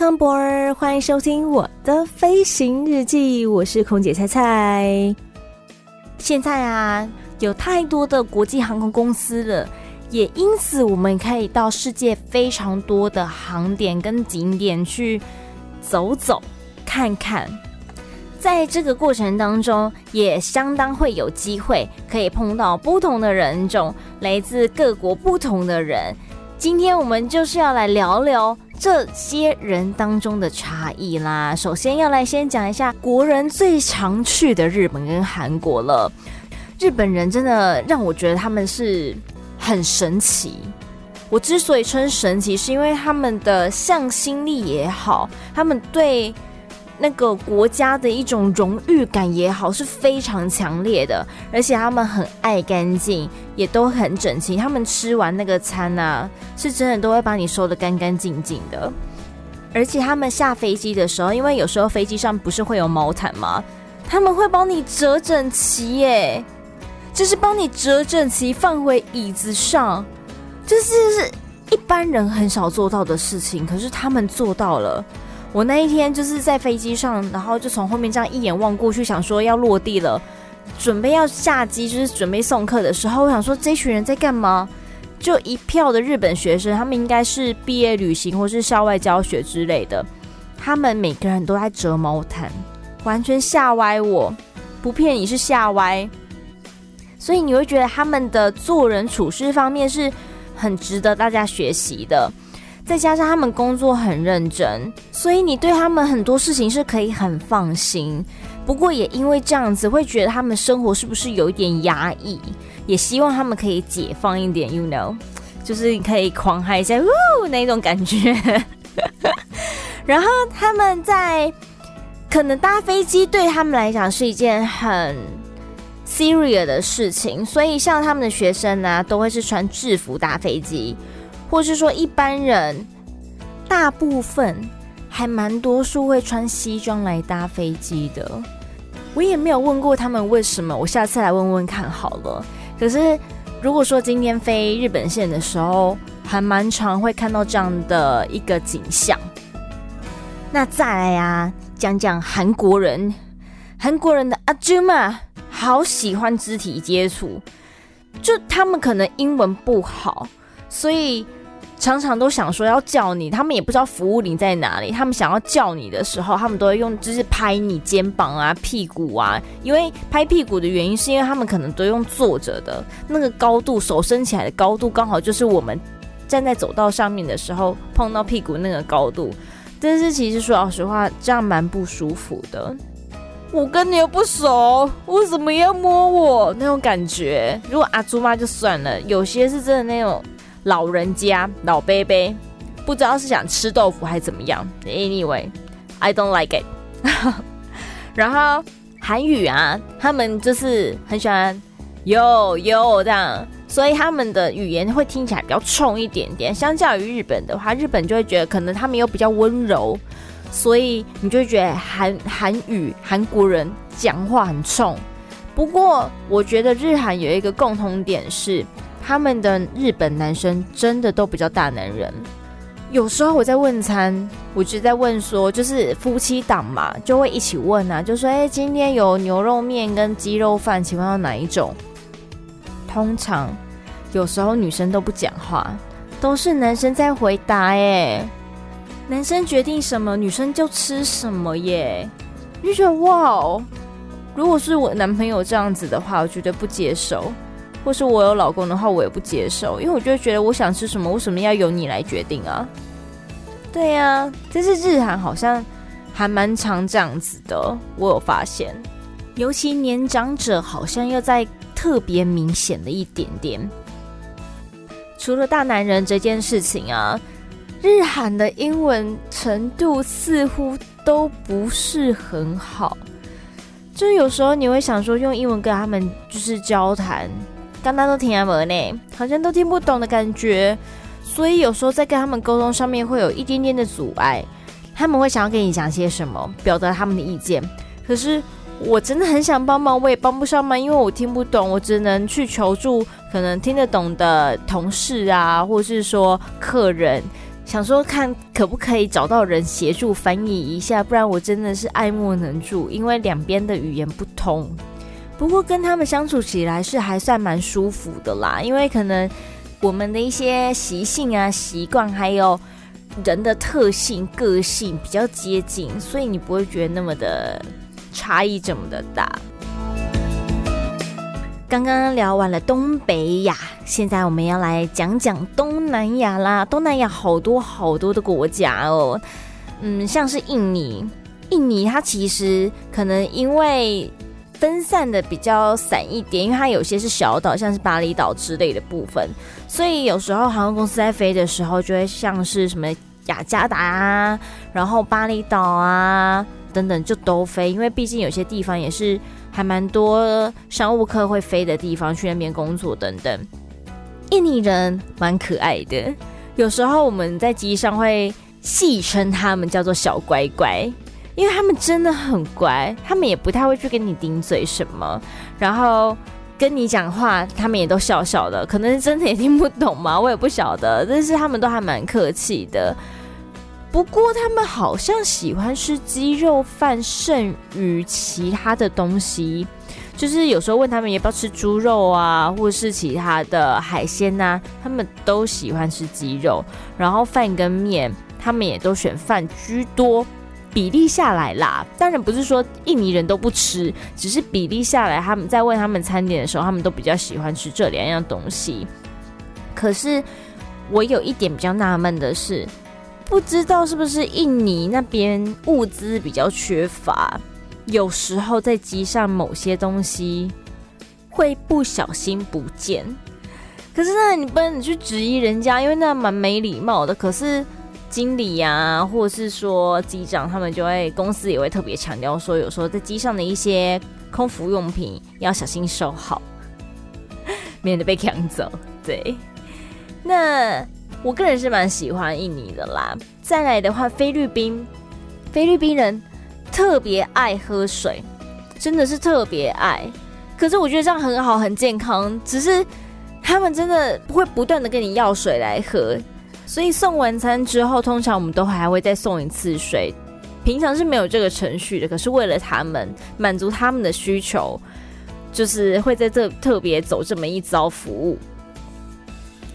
Welcome board，欢迎收听我的飞行日记，我是空姐菜菜。现在啊，有太多的国际航空公司了，也因此我们可以到世界非常多的航点跟景点去走走看看。在这个过程当中，也相当会有机会可以碰到不同的人种，来自各国不同的人。今天我们就是要来聊聊。这些人当中的差异啦，首先要来先讲一下国人最常去的日本跟韩国了。日本人真的让我觉得他们是很神奇。我之所以称神奇，是因为他们的向心力也好，他们对。那个国家的一种荣誉感也好，是非常强烈的，而且他们很爱干净，也都很整齐。他们吃完那个餐啊，是真的都会把你收得干干净净的。而且他们下飞机的时候，因为有时候飞机上不是会有毛毯吗？他们会帮你折整齐耶，就是帮你折整齐放回椅子上，就是一般人很少做到的事情，可是他们做到了。我那一天就是在飞机上，然后就从后面这样一眼望过去，想说要落地了，准备要下机，就是准备送客的时候，我想说这群人在干嘛？就一票的日本学生，他们应该是毕业旅行或是校外教学之类的，他们每个人都在折毛毯，完全吓歪我，不骗你是吓歪，所以你会觉得他们的做人处事方面是很值得大家学习的。再加上他们工作很认真，所以你对他们很多事情是可以很放心。不过也因为这样子，会觉得他们生活是不是有一点压抑？也希望他们可以解放一点，you know，就是可以狂嗨一下，呜那种感觉。然后他们在可能搭飞机对他们来讲是一件很 serious 的事情，所以像他们的学生呢、都会是穿制服搭飞机。或是说一般人，大部分还蛮多数会穿西装来搭飞机的。我也没有问过他们为什么，我下次来问问看好了。可是如果说今天飞日本线的时候，还蛮常会看到这样的一个景象。那再来啊，讲讲韩国人，韩国人的阿朱玛好喜欢肢体接触，就他们可能英文不好，所以。常常都想说要叫你，他们也不知道服务铃在哪里。他们想要叫你的时候，他们都会用，就是拍你肩膀啊、屁股啊。因为拍屁股的原因，是因为他们可能都用坐着的，那个高度，手伸起来的高度，刚好就是我们站在走道上面的时候碰到屁股那个高度。但是其实说老实话，这样蛮不舒服的。我跟你又不熟，为什么要摸我？那种感觉，如果阿朱妈就算了，有些是真的那种。老人家老伯伯不知道是想吃豆腐还是怎么样。Anyway，I don't like it。然后韩语啊，他们就是很喜欢哟哟这样，所以他们的语言会听起来比较冲一点点。相较于日本的话，日本就会觉得可能他们又比较温柔，所以你就会觉得韩韩语韩国人讲话很冲。不过我觉得日韩有一个共同点是。他们的日本男生真的都比较大男人。有时候我在问餐，我就在问说，就是夫妻档嘛，就会一起问啊，就说：“哎，今天有牛肉面跟鸡肉饭，请问要哪一种？”通常有时候女生都不讲话，都是男生在回答。哎，男生决定什么，女生就吃什么耶。就觉得哇哦，如果是我男朋友这样子的话，我绝对不接受。或是我有老公的话，我也不接受，因为我就觉得我想吃什么，为什么要由你来决定啊？对呀、啊，但是日韩好像还蛮常这样子的，我有发现，尤其年长者好像要在特别明显的一点点。除了大男人这件事情啊，日韩的英文程度似乎都不是很好，就是有时候你会想说用英文跟他们就是交谈，刚刚都听不懂呢，好像都听不懂的感觉，所以有时候在跟他们沟通上面会有一点点的阻碍。他们会想要跟你讲些什么，表达他们的意见，可是我真的很想帮忙，我也帮不上忙，因为我听不懂，我只能去求助可能听得懂的同事啊，或是说客人。想说看可不可以找到人协助翻译一下，不然我真的是爱莫能助，因为两边的语言不通。不过跟他们相处起来是还算蛮舒服的啦，因为可能我们的一些习性啊、习惯，还有人的特性、个性比较接近，所以你不会觉得那么的差异这么的大。刚刚聊完了东北亚，现在我们要来讲讲东南亚啦。东南亚好多好多的国家哦，嗯，像是印尼，印尼它其实可能因为分散的比较散一点，因为它有些是小岛，像是巴厘岛之类的部分，所以有时候航空公司在飞的时候，就会像是什么雅加达啊，然后巴厘岛啊等等就都飞，因为毕竟有些地方也是。还蛮多商务客会飞的地方，去那边工作等等。印尼人蛮可爱的，有时候我们在机上会戏称他们叫做小乖乖，因为他们真的很乖，他们也不太会去跟你顶嘴什么，然后跟你讲话，他们也都笑笑的，可能真的也听不懂嘛，我也不晓得，但是他们都还蛮客气的。不过他们好像喜欢吃鸡肉饭剩余其他的东西，就是有时候问他们要不要吃猪肉啊，或是其他的海鲜呐、啊，他们都喜欢吃鸡肉。然后饭跟面，他们也都选饭居多，比例下来啦。当然不是说印尼人都不吃，只是比例下来，他们在问他们餐点的时候，他们都比较喜欢吃这两样东西。可是我有一点比较纳闷的是。不知道是不是印尼那边物资比较缺乏，有时候在机上某些东西会不小心不见。可是呢，你不能去质疑人家，因为那蛮没礼貌的。可是经理呀、或者是说机长，他们就会公司也会特别强调说，有时候在机上的一些空服用品要小心收好，免得被抢走。对，那。我个人是蛮喜欢印尼的啦。再来的话，菲律宾，菲律宾人特别爱喝水，真的是特别爱。可是我觉得这样很好，很健康。只是他们真的不会不断的跟你要水来喝，所以送完餐之后，通常我们都还会再送一次水。平常是没有这个程序的，可是为了他们满足他们的需求，就是会在这特别走这么一遭服务。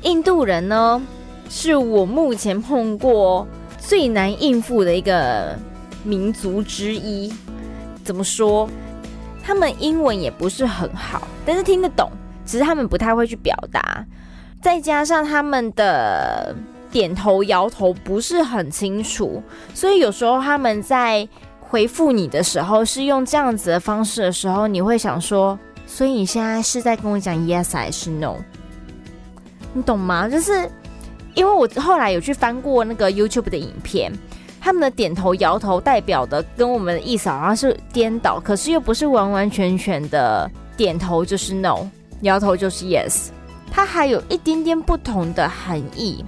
印度人呢？是我目前碰过最难应付的一个民族之一。怎么说？他们英文也不是很好，但是听得懂，只是他们不太会去表达。再加上他们的点头摇头不是很清楚，所以有时候他们在回复你的时候是用这样子的方式的时候，你会想说：所以你现在是在跟我讲 yes 还是 no？你懂吗？就是。因为我后来有去翻过那个 YouTube 的影片，他们的点头摇头代表的跟我们的意思好像是颠倒，可是又不是完完全全的点头就是 no，摇头就是 yes，它还有一点点不同的含义。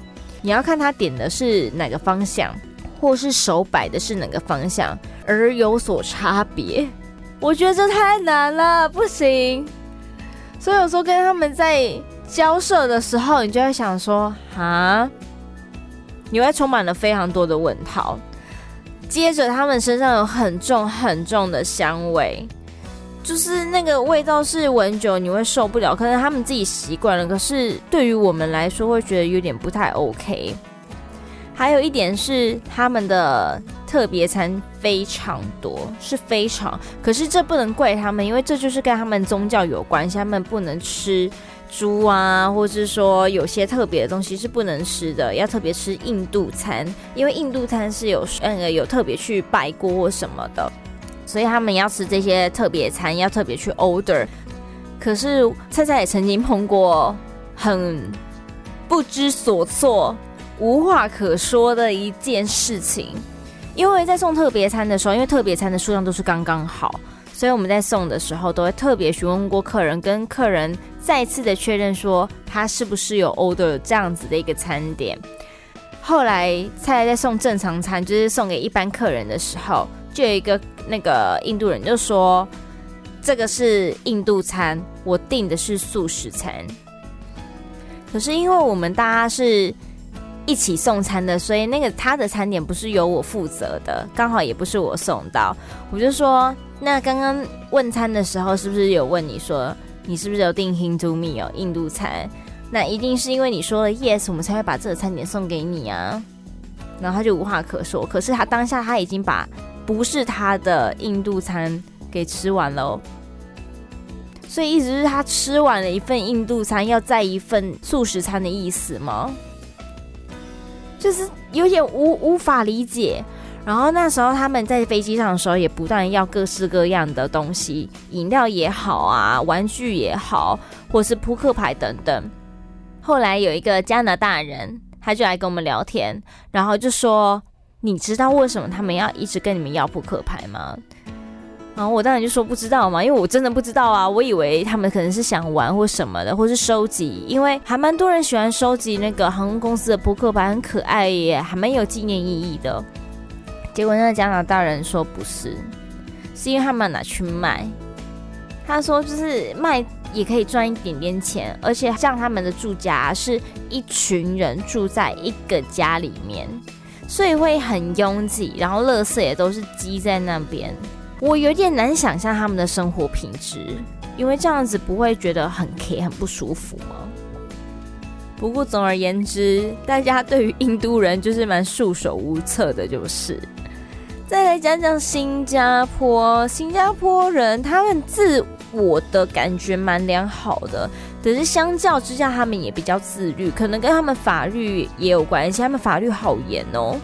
你要看他点的是哪个方向，或是手摆的是哪个方向而有所差别。我觉得这太难了，不行。所以有时候跟他们在。交涉的时候，你就会想说啊，你会充满了非常多的问号。接着，他们身上有很重很重的香味，就是那个味道是闻久你会受不了。可能他们自己习惯了，可是对于我们来说会觉得有点不太 OK。还有一点是他们的特别餐非常多，是非常，可是这不能怪他们，因为这就是跟他们宗教有关系，他们不能吃。猪啊，或是说有些特别的东西是不能吃的，要特别吃印度餐，因为印度餐是有呃有特别去拜过或什么的，所以他们要吃这些特别餐，要特别去 order。可是菜菜也曾经碰过很不知所措，无话可说的一件事情。因为在送特别餐的时候，因为特别餐的数量都是刚刚好，所以我们在送的时候都会特别询问过客人，跟客人再次的确认说他是不是有 order 这样子的一个餐点。后来菜在送正常餐，就是送给一般客人的时候，就有一个那个印度人就说：“这个是印度餐，我订的是素食餐。”可是因为我们大家是一起送餐的，所以那个他的餐点不是由我负责的，刚好也不是我送到。我就说：“那刚刚问餐的时候，是不是有问你说你是不是有订 Hindu meal 印度餐？”那一定是因为你说了 yes，我们才会把这个餐点送给你啊。然后他就无话可说。可是他当下他已经把不是他的印度餐给吃完了，所以意思是他吃完了一份印度餐，要再一份素食餐的意思吗？就是有点无无法理解。然后那时候他们在飞机上的时候，也不断要各式各样的东西，饮料也好啊，玩具也好，或是扑克牌等等。后来有一个加拿大人，他就来跟我们聊天，然后就说：“你知道为什么他们要一直跟你们要扑克牌吗？”然后我当然就说不知道嘛，因为我真的不知道啊。我以为他们可能是想玩或什么的，或是收集，因为还蛮多人喜欢收集那个航空公司的扑克牌，很可爱耶，还蛮有纪念意义的。结果那个加拿大人说不是，是因为他们拿去卖。他说就是卖。也可以赚一点点钱，而且像他们的住家是一群人住在一个家里面，所以会很拥挤，然后垃圾也都是积在那边。我有点难想象他们的生活品质，因为这样子不会觉得很 K 很不舒服吗？不过总而言之，大家对于印度人就是蛮束手无策的，就是。再来讲讲新加坡，新加坡人他们自我的感觉蛮良好的，可是相较之下，他们也比较自律，可能跟他们法律也有关系。他们法律好严哦，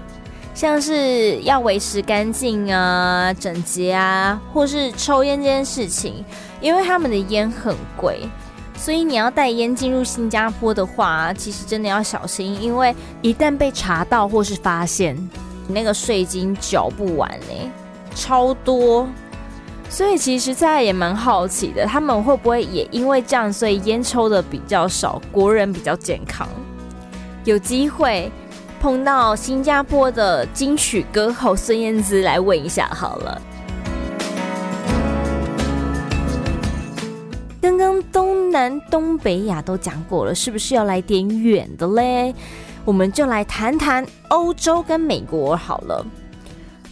像是要维持干净啊、整洁啊，或是抽烟这件事情，因为他们的烟很贵，所以你要带烟进入新加坡的话，其实真的要小心，因为一旦被查到或是发现。那个税金缴不完呢，超多，所以其实大家也蛮好奇的，他们会不会也因为这样，所以烟抽的比较少，国人比较健康？有机会碰到新加坡的金曲歌后孙燕姿来问一下好了。刚刚东南东北亚都讲过了，是不是要来点远的嘞？我们就来谈谈欧洲跟美国好了。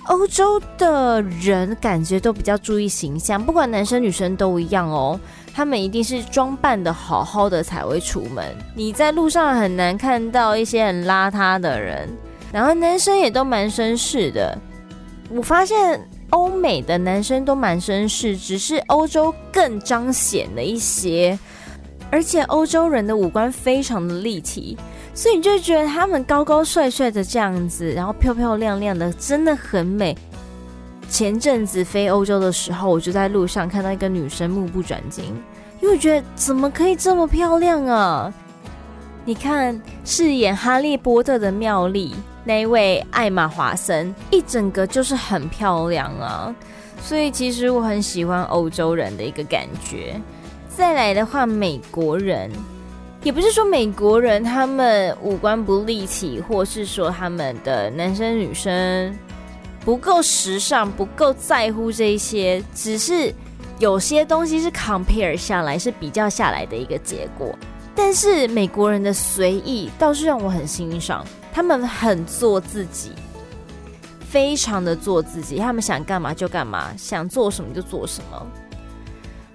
欧洲的人感觉都比较注意形象，不管男生女生都一样哦。他们一定是装扮得好好的才会出门。你在路上很难看到一些很邋遢的人，然后男生也都蛮绅士的。我发现欧美的男生都蛮绅士，只是欧洲更彰显了一些，而且欧洲人的五官非常的立体。所以你就觉得他们高高帅帅的这样子，然后漂漂亮亮的，真的很美。前阵子飞欧洲的时候，我就在路上看到一个女生目不转睛，因为我觉得怎么可以这么漂亮啊？你看饰演哈利波特的妙丽那位艾玛华森，一整个就是很漂亮啊。所以其实我很喜欢欧洲人的一个感觉。再来的话，美国人。也不是说美国人他们五官不立体，或是说他们的男生女生不够时尚，不够在乎这些，只是有些东西是 compare 下来，是比较下来的一个结果。但是美国人的随意倒是让我很欣赏，他们很做自己，非常的做自己，他们想干嘛就干嘛，想做什么就做什么，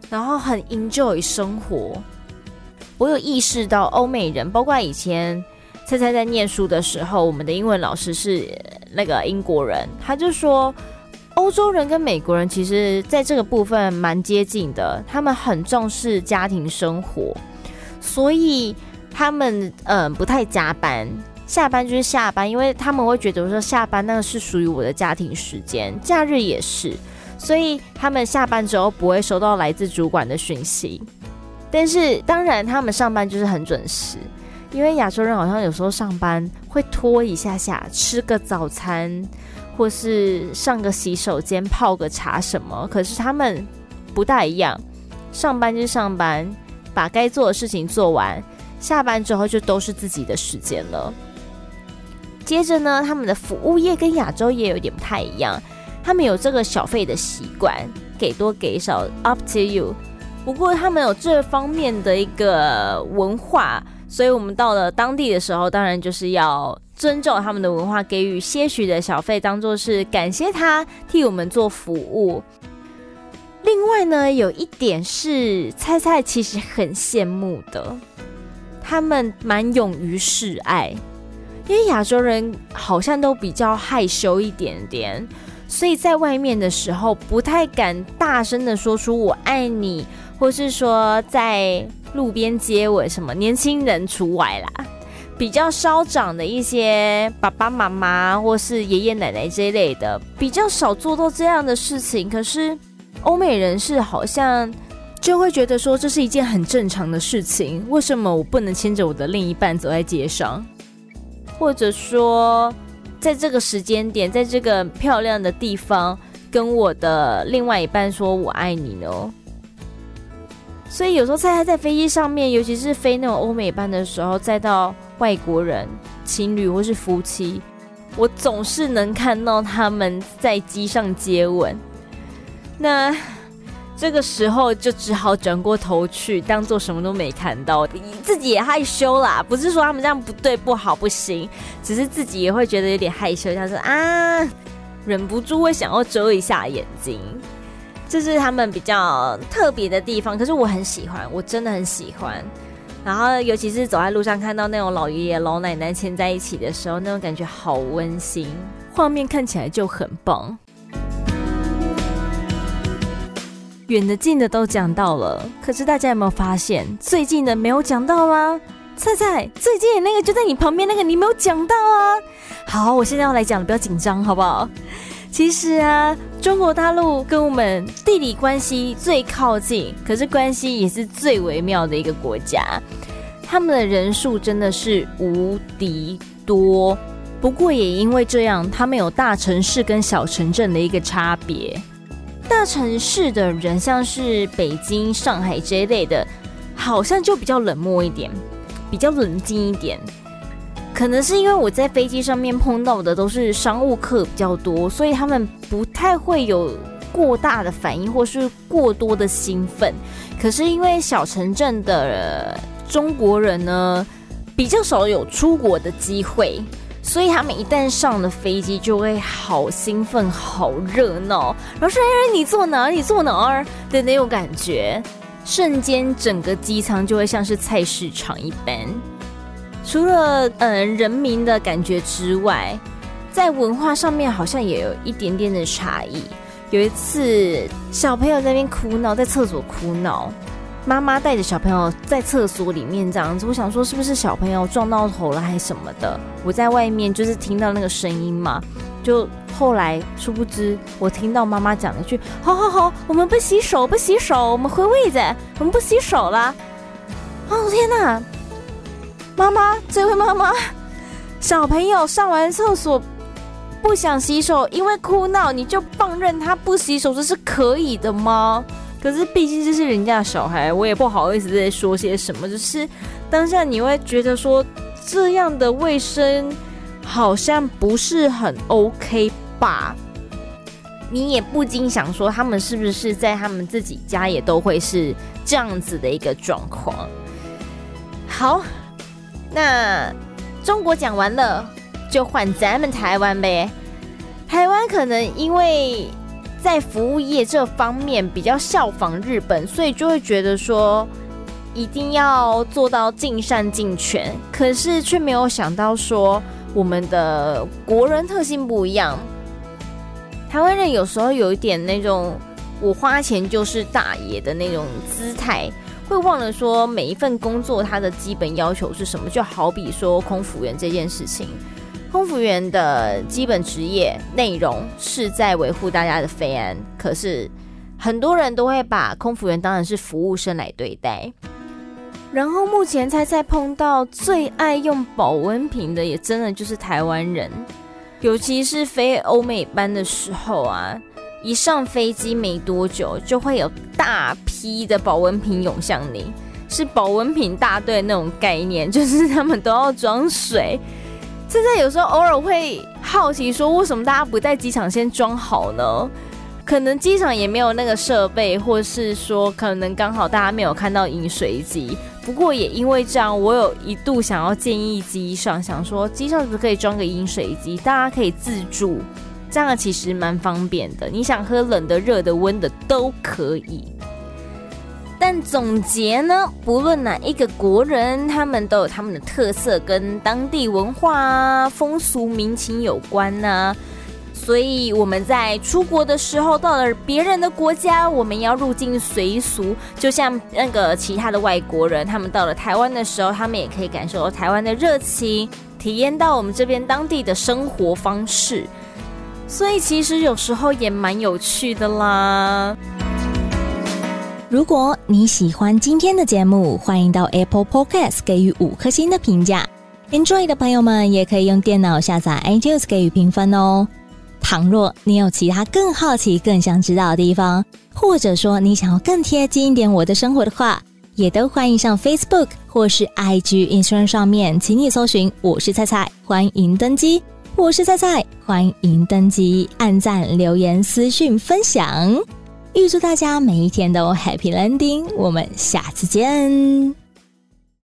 然后很 enjoy 生活。我有意识到，欧美人，包括以前菜菜在念书的时候，我们的英文老师是那个英国人，他就说，欧洲人跟美国人其实在这个部分蛮接近的，他们很重视家庭生活，所以他们嗯不太加班，下班就是下班，因为他们会觉得说下班那个是属于我的家庭时间，假日也是，所以他们下班之后不会收到来自主管的讯息。但是当然，他们上班就是很准时。因为亚洲人好像有时候上班会拖一下下，吃个早餐，或是上个洗手间泡个茶什么。可是他们不大一样，上班就上班，把该做的事情做完，下班之后就都是自己的时间了。接着呢，他们的服务业跟亚洲也有点不太一样，他们有这个小费的习惯，给多给少，up to you。不过他们有这方面的一个文化，所以我们到了当地的时候，当然就是要尊重他们的文化，给予些许的小费，当做是感谢他替我们做服务。另外呢，有一点是菜菜其实很羡慕的，他们蛮勇于示爱。因为亚洲人好像都比较害羞一点点，所以在外面的时候不太敢大声的说出“我爱你”，或是说在路边接吻什么，年轻人除外啦。比较稍长的一些爸爸妈妈或是爷爷奶奶这一类的，比较少做到这样的事情。可是欧美人士好像就会觉得说，这是一件很正常的事情，为什么我不能牵着我的另一半走在街上？或者说，在这个时间点，在这个漂亮的地方，跟我的另外一半说我爱你呢。所以有时候在在飞机上面，尤其是飞那种欧美班的时候，再到外国人、情侣或是夫妻，我总是能看到他们在机上接吻。那。这个时候就只好转过头去，当做什么都没看到，自己也害羞啦。不是说他们这样不对、不好、不行，只是自己也会觉得有点害羞，像是啊，忍不住会想要遮一下眼睛。这是他们比较特别的地方，可是我很喜欢，我真的很喜欢。然后尤其是走在路上看到那种老爷爷、老奶奶牵在一起的时候，那种感觉好温馨，画面看起来就很棒。远的近的都讲到了，可是大家有没有发现最近的没有讲到吗？菜菜，最近的那个就在你旁边那个，你没有讲到啊。好，我现在要来讲了，不要紧张，好不好？其实啊，中国大陆跟我们地理关系最靠近，可是关系也是最微妙的一个国家。他们的人数真的是无敌多，不过也因为这样，他们有大城市跟小城镇的一个差别。大城市的人，像是北京、上海这一类的，好像就比较冷漠一点，比较冷静一点。可能是因为我在飞机上面碰到的都是商务客比较多，所以他们不太会有过大的反应或是过多的兴奋。可是因为小城镇的中国人呢，比较少有出国的机会。所以他们一旦上了飞机，就会好兴奋、好热闹，然后说：“哎，你坐哪儿？你坐哪儿？”的那种感觉，瞬间整个机舱就会像是菜市场一般。除了嗯、人民的感觉之外，在文化上面好像也有一点点的差异。有一次，小朋友在那边哭闹，在厕所哭闹。妈妈带着小朋友在厕所里面这样子，我想说是不是小朋友撞到头了还是什么的？我在外面就是听到那个声音嘛，就后来殊不知我听到妈妈讲了一句：“好好好，我们不洗手，不洗手，我们回位子，我们不洗手了。”哦天哪！妈妈，这位妈妈，小朋友上完厕所不想洗手，因为哭闹，你就放任他不洗手，这是可以的吗？可是毕竟这是人家的小孩，我也不好意思再说些什么。就是当下你会觉得说，这样的卫生好像不是很 OK 吧？你也不禁想说，他们是不是在他们自己家也都会是这样子的一个状况？好，那中国讲完了，就换咱们台湾呗。台湾可能因为。在服务业这方面比较效仿日本，所以就会觉得说一定要做到尽善尽全，可是却没有想到说我们的国人特性不一样。台湾人有时候有一点那种我花钱就是大爷的那种姿态，会忘了说每一份工作它的基本要求是什么，就好比说空服员这件事情。空服员的基本职业内容是在维护大家的飞安，可是很多人都会把空服员当成是服务生来对待。然后目前猜猜碰到最爱用保温瓶的，也真的就是台湾人，尤其是飞欧美班的时候啊，一上飞机没多久，就会有大批的保温瓶涌向你，是保温瓶大队那种概念，就是他们都要装水。现在有时候偶尔会好奇说，为什么大家不在机场先装好呢？可能机场也没有那个设备，或是说可能刚好大家没有看到饮水机。不过也因为这样，我有一度想要建议机上，想说机上是不是可以装个饮水机，大家可以自助，这样其实蛮方便的。你想喝冷的、热的、温的都可以。但总结呢，不论哪一个国人，他们都有他们的特色，跟当地文化啊、风俗民情有关呢、所以我们在出国的时候，到了别人的国家，我们要入境随俗，就像那个其他的外国人，他们到了台湾的时候，他们也可以感受到台湾的热情，体验到我们这边当地的生活方式。所以其实有时候也蛮有趣的啦。如果你喜欢今天的节目，欢迎到 Apple Podcast 给予五颗星的评价。Android 的朋友们也可以用电脑下载 iTunes 给予评分哦。倘若你有其他更好奇、更想知道的地方，或者说你想要更贴近一点我的生活的话，也都欢迎上 Facebook 或是 IG Instagram 上面，请你搜寻“我是菜菜”，欢迎登机。我是菜菜，欢迎登机，按赞、留言、私讯、分享。预祝大家每一天都 Happy Landing，我们下次见。